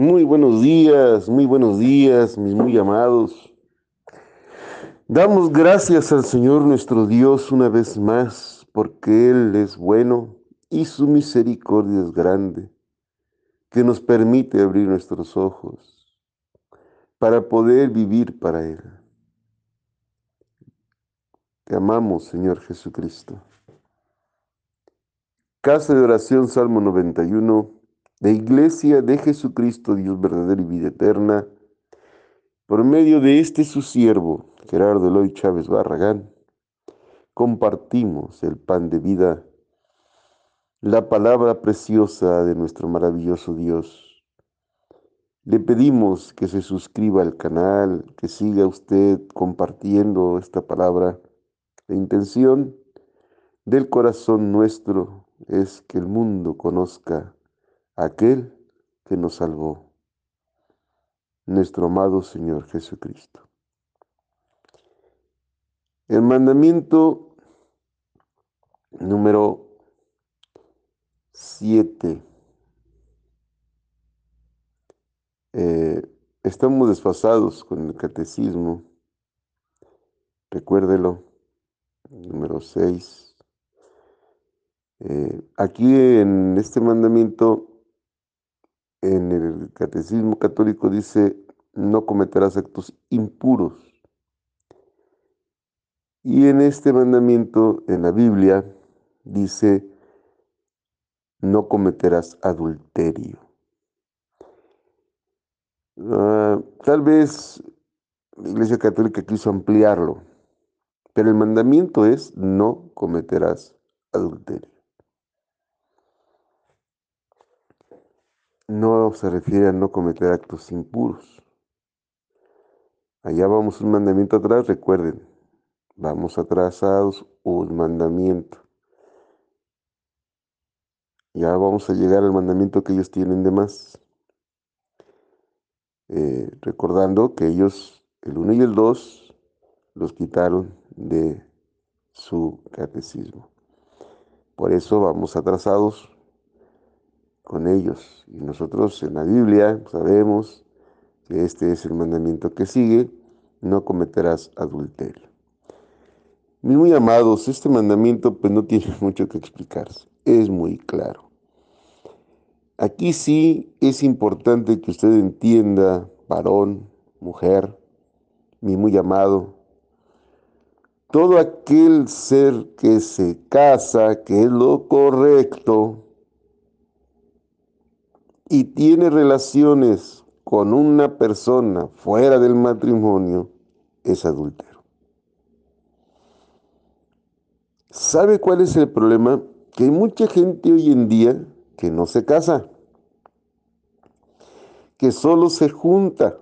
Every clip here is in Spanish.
Muy buenos días, muy buenos días, mis muy amados. Damos gracias al Señor nuestro Dios una vez más, porque Él es bueno y su misericordia es grande, que nos permite abrir nuestros ojos para poder vivir para Él. Te amamos, Señor Jesucristo. Casa de oración, Salmo 91 de Iglesia de Jesucristo, Dios verdadero y vida eterna, por medio de este su siervo, Gerardo Eloy Chávez Barragán, compartimos el pan de vida, la palabra preciosa de nuestro maravilloso Dios. Le pedimos que se suscriba al canal, que siga usted compartiendo esta palabra. La intención del corazón nuestro es que el mundo conozca aquel que nos salvó, nuestro amado Señor Jesucristo. El mandamiento número 7. Eh, estamos desfasados con el catecismo. Recuérdelo. Número 6. Eh, aquí en este mandamiento en el catecismo católico dice, no cometerás actos impuros. Y en este mandamiento, en la Biblia, dice, no cometerás adulterio. Ah, tal vez la Iglesia Católica quiso ampliarlo, pero el mandamiento es, no cometerás adulterio. No se refiere a no cometer actos impuros. Allá vamos un mandamiento atrás, recuerden, vamos atrasados un mandamiento. Ya vamos a llegar al mandamiento que ellos tienen de más. Eh, recordando que ellos, el 1 y el 2, los quitaron de su catecismo. Por eso vamos atrasados con ellos. Y nosotros en la Biblia sabemos que este es el mandamiento que sigue, no cometerás adulterio. Mis muy amados, este mandamiento pues no tiene mucho que explicarse, es muy claro. Aquí sí es importante que usted entienda, varón, mujer, mi muy amado, todo aquel ser que se casa, que es lo correcto, y tiene relaciones con una persona fuera del matrimonio, es adúltero. ¿Sabe cuál es el problema? Que hay mucha gente hoy en día que no se casa, que solo se junta,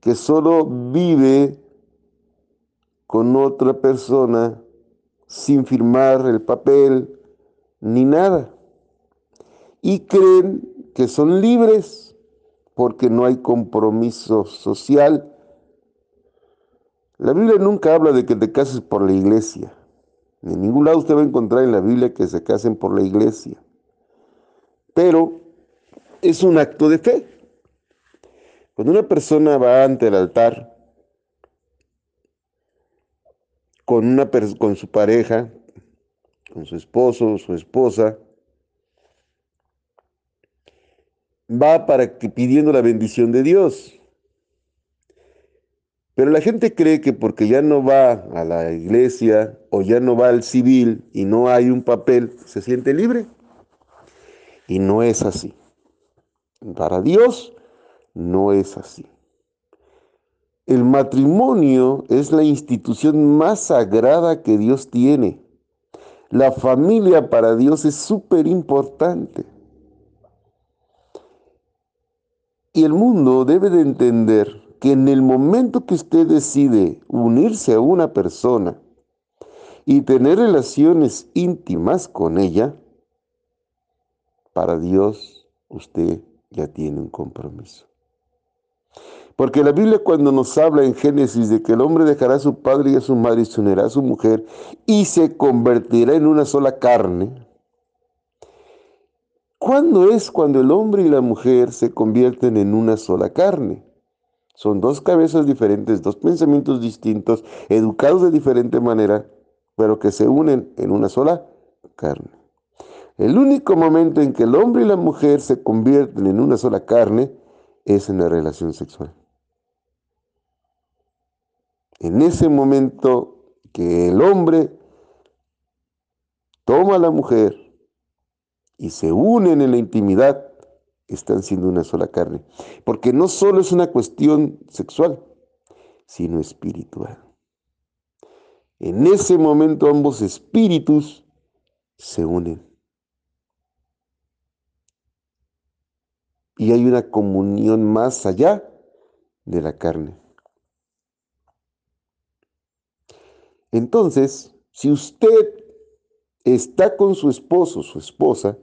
que solo vive con otra persona sin firmar el papel ni nada y creen que son libres porque no hay compromiso social. La Biblia nunca habla de que te cases por la iglesia. En ningún lado usted va a encontrar en la Biblia que se casen por la iglesia. Pero es un acto de fe. Cuando una persona va ante el altar con, una, con su pareja, con su esposo su esposa, va para que pidiendo la bendición de Dios. Pero la gente cree que porque ya no va a la iglesia o ya no va al civil y no hay un papel, se siente libre. Y no es así. Para Dios no es así. El matrimonio es la institución más sagrada que Dios tiene. La familia para Dios es súper importante. Y el mundo debe de entender que en el momento que usted decide unirse a una persona y tener relaciones íntimas con ella, para Dios usted ya tiene un compromiso. Porque la Biblia cuando nos habla en Génesis de que el hombre dejará a su padre y a su madre y se unirá a su mujer y se convertirá en una sola carne, ¿Cuándo es cuando el hombre y la mujer se convierten en una sola carne? Son dos cabezas diferentes, dos pensamientos distintos, educados de diferente manera, pero que se unen en una sola carne. El único momento en que el hombre y la mujer se convierten en una sola carne es en la relación sexual. En ese momento que el hombre toma a la mujer y se unen en la intimidad, están siendo una sola carne. Porque no solo es una cuestión sexual, sino espiritual. En ese momento ambos espíritus se unen. Y hay una comunión más allá de la carne. Entonces, si usted está con su esposo, su esposa,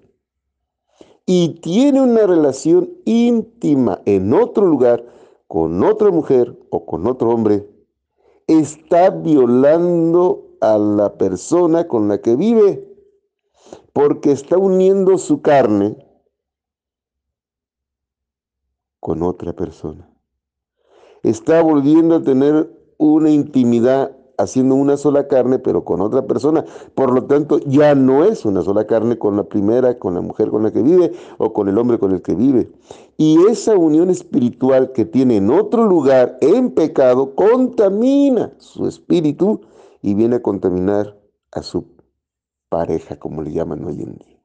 y tiene una relación íntima en otro lugar con otra mujer o con otro hombre, está violando a la persona con la que vive, porque está uniendo su carne con otra persona. Está volviendo a tener una intimidad haciendo una sola carne, pero con otra persona. Por lo tanto, ya no es una sola carne con la primera, con la mujer con la que vive o con el hombre con el que vive. Y esa unión espiritual que tiene en otro lugar, en pecado, contamina su espíritu y viene a contaminar a su pareja, como le llaman hoy en día.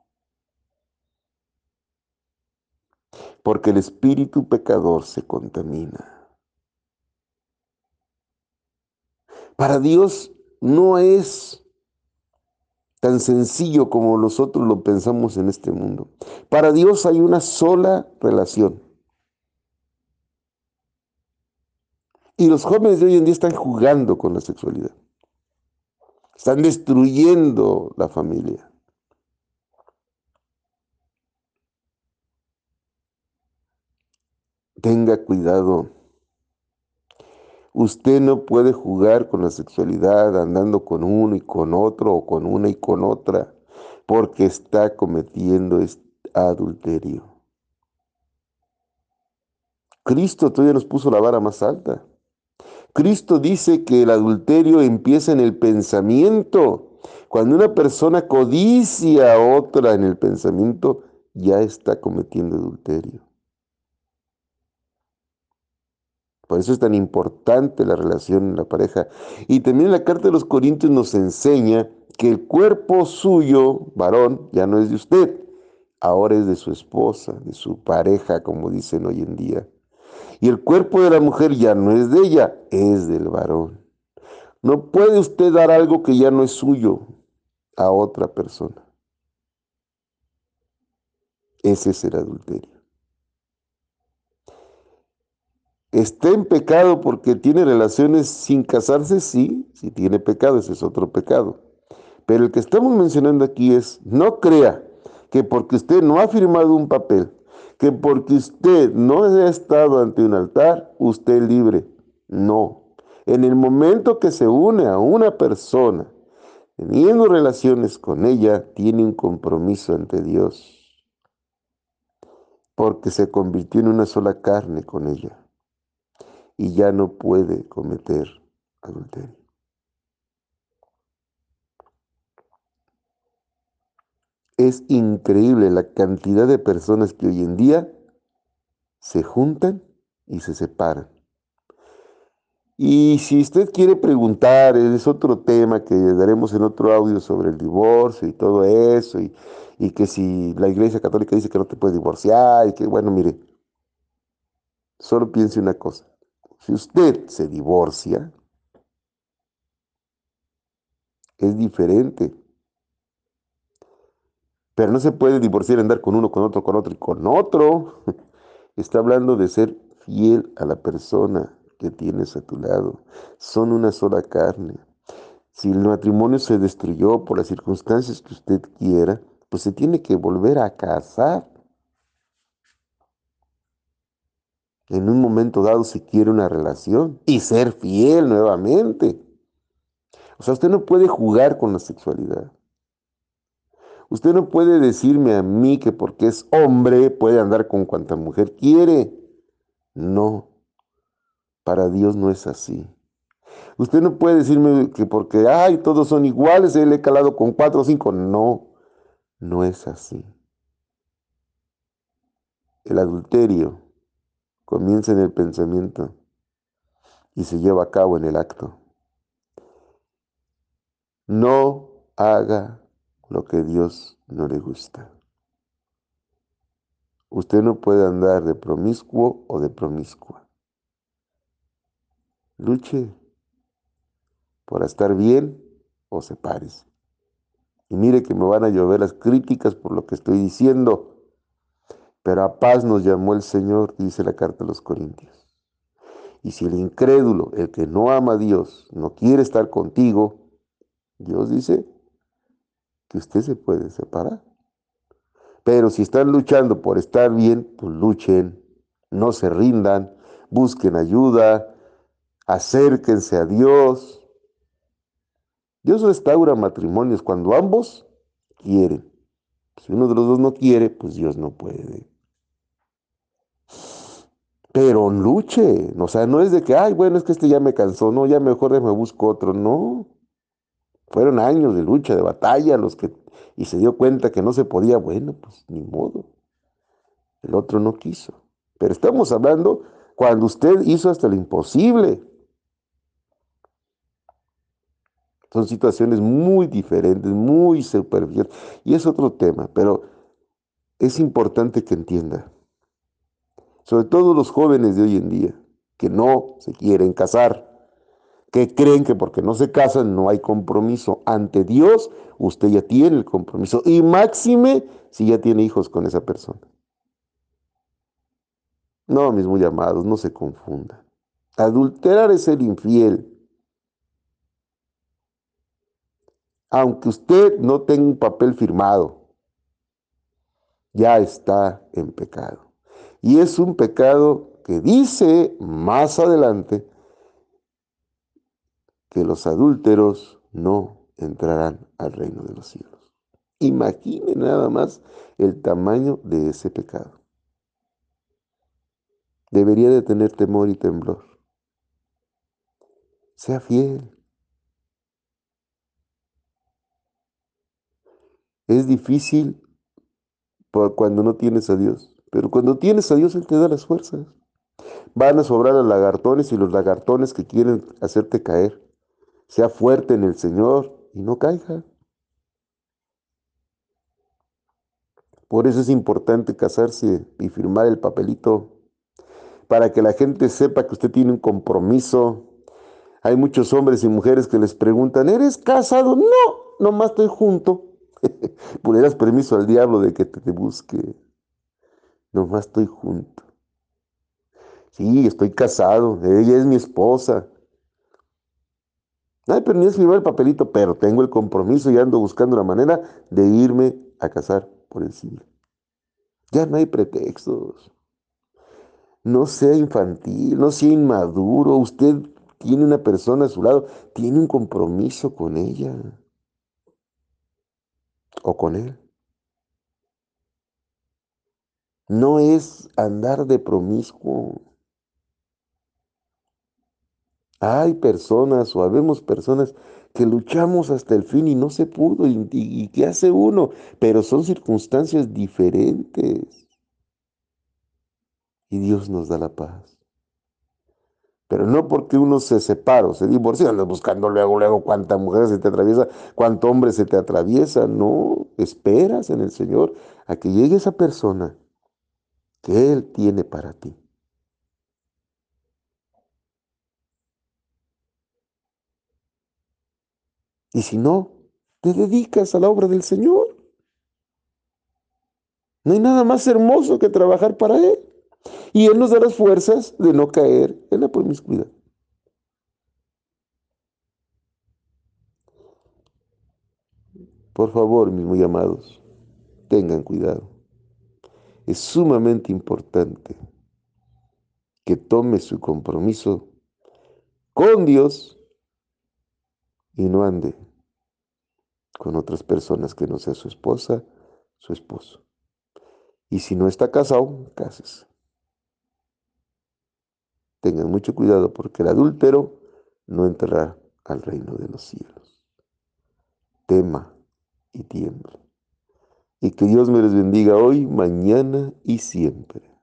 Porque el espíritu pecador se contamina. Para Dios no es tan sencillo como nosotros lo pensamos en este mundo. Para Dios hay una sola relación. Y los jóvenes de hoy en día están jugando con la sexualidad. Están destruyendo la familia. Tenga cuidado Usted no puede jugar con la sexualidad andando con uno y con otro o con una y con otra porque está cometiendo adulterio. Cristo todavía nos puso la vara más alta. Cristo dice que el adulterio empieza en el pensamiento. Cuando una persona codicia a otra en el pensamiento, ya está cometiendo adulterio. Por eso es tan importante la relación en la pareja. Y también la carta de los Corintios nos enseña que el cuerpo suyo, varón, ya no es de usted, ahora es de su esposa, de su pareja, como dicen hoy en día. Y el cuerpo de la mujer ya no es de ella, es del varón. No puede usted dar algo que ya no es suyo a otra persona. Ese es el adulterio. ¿Está en pecado porque tiene relaciones sin casarse? Sí, si tiene pecado, ese es otro pecado. Pero el que estamos mencionando aquí es, no crea que porque usted no ha firmado un papel, que porque usted no ha estado ante un altar, usted es libre. No. En el momento que se une a una persona, teniendo relaciones con ella, tiene un compromiso ante Dios, porque se convirtió en una sola carne con ella y ya no puede cometer adulterio. Es increíble la cantidad de personas que hoy en día se juntan y se separan. Y si usted quiere preguntar, es otro tema que daremos en otro audio sobre el divorcio y todo eso, y, y que si la Iglesia Católica dice que no te puedes divorciar, y que bueno, mire, solo piense una cosa, si usted se divorcia, es diferente. Pero no se puede divorciar, andar con uno, con otro, con otro y con otro. Está hablando de ser fiel a la persona que tienes a tu lado. Son una sola carne. Si el matrimonio se destruyó por las circunstancias que usted quiera, pues se tiene que volver a casar. En un momento dado si quiere una relación y ser fiel nuevamente. O sea, usted no puede jugar con la sexualidad. Usted no puede decirme a mí que porque es hombre puede andar con cuanta mujer quiere. No, para Dios no es así. Usted no puede decirme que porque, ay, todos son iguales, él he calado con cuatro o cinco. No, no es así. El adulterio comienza en el pensamiento y se lleva a cabo en el acto. No haga lo que Dios no le gusta. Usted no puede andar de promiscuo o de promiscua. Luche por estar bien o sepárese. Y mire que me van a llover las críticas por lo que estoy diciendo. Pero a paz nos llamó el Señor, dice la carta a los Corintios. Y si el incrédulo, el que no ama a Dios, no quiere estar contigo, Dios dice que usted se puede separar. Pero si están luchando por estar bien, pues luchen, no se rindan, busquen ayuda, acérquense a Dios, Dios restaura matrimonios cuando ambos quieren. Si uno de los dos no quiere, pues Dios no puede. Pero luche, o sea, no es de que, ay, bueno, es que este ya me cansó, no, ya mejor me busco otro, no. Fueron años de lucha, de batalla, los que, y se dio cuenta que no se podía, bueno, pues ni modo. El otro no quiso. Pero estamos hablando cuando usted hizo hasta lo imposible. Son situaciones muy diferentes, muy superficiales. Y es otro tema, pero es importante que entienda. Sobre todo los jóvenes de hoy en día, que no se quieren casar, que creen que porque no se casan no hay compromiso. Ante Dios, usted ya tiene el compromiso. Y máxime si ya tiene hijos con esa persona. No, mis muy amados, no se confundan. Adulterar es ser infiel. aunque usted no tenga un papel firmado, ya está en pecado. Y es un pecado que dice más adelante que los adúlteros no entrarán al reino de los cielos. Imagine nada más el tamaño de ese pecado. Debería de tener temor y temblor. Sea fiel. Es difícil cuando no tienes a Dios, pero cuando tienes a Dios Él te da las fuerzas. Van a sobrar los lagartones y los lagartones que quieren hacerte caer. Sea fuerte en el Señor y no caiga. Por eso es importante casarse y firmar el papelito para que la gente sepa que usted tiene un compromiso. Hay muchos hombres y mujeres que les preguntan, ¿eres casado? No, nomás estoy junto. Pudieras permiso al diablo de que te, busque. Nomás estoy junto. Sí, estoy casado. Ella es mi esposa. Ay, pero ni es firmar el papelito, pero tengo el compromiso y ando buscando la manera de irme a casar por el. Ya no hay pretextos. No sea infantil, no sea inmaduro. Usted tiene una persona a su lado, tiene un compromiso con ella o con Él. No es andar de promiscuo. Hay personas o habemos personas que luchamos hasta el fin y no se pudo. ¿Y, y qué hace uno? Pero son circunstancias diferentes. Y Dios nos da la paz. Pero no porque uno se separa o se divorcia, andas buscando luego, luego cuánta mujer se te atraviesa, cuánto hombre se te atraviesa. No, esperas en el Señor a que llegue esa persona que Él tiene para ti. Y si no, te dedicas a la obra del Señor. No hay nada más hermoso que trabajar para Él. Y Él nos da las fuerzas de no caer en la promiscuidad. Por favor, mis muy amados, tengan cuidado. Es sumamente importante que tome su compromiso con Dios y no ande con otras personas que no sea su esposa, su esposo. Y si no está casado, cásese. Tengan mucho cuidado porque el adúltero no entrará al reino de los cielos. Tema y tiemble. Y que Dios me les bendiga hoy, mañana y siempre.